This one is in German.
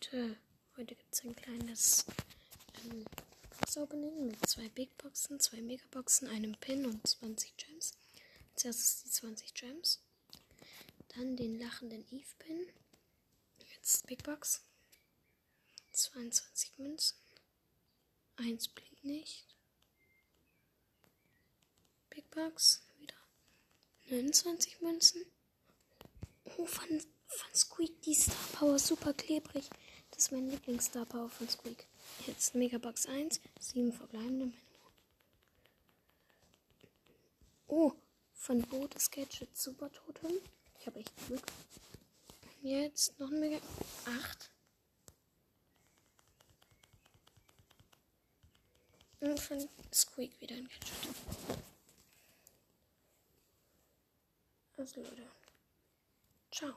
Leute, heute gibt es ein kleines ähm, Box-Opening mit zwei Big Boxen, zwei Megaboxen, einem Pin und 20 Gems. Zuerst die 20 Gems. Dann den lachenden Eve-Pin. Jetzt Big Box. 22 Münzen. Eins blinkt nicht. Big Box. Wieder 29 Münzen. Oh, von Squeak die Star Power super klebrig. Das ist mein Lieblings-Star Power von Squeak. Jetzt Megabox 1, 7 verbleibende Männer. Oh, von Bo das Gadget Super Totem. Ich habe echt Glück. Jetzt noch ein Mega 8. Und von Squeak wieder ein Gadget. Also Leute. Ciao.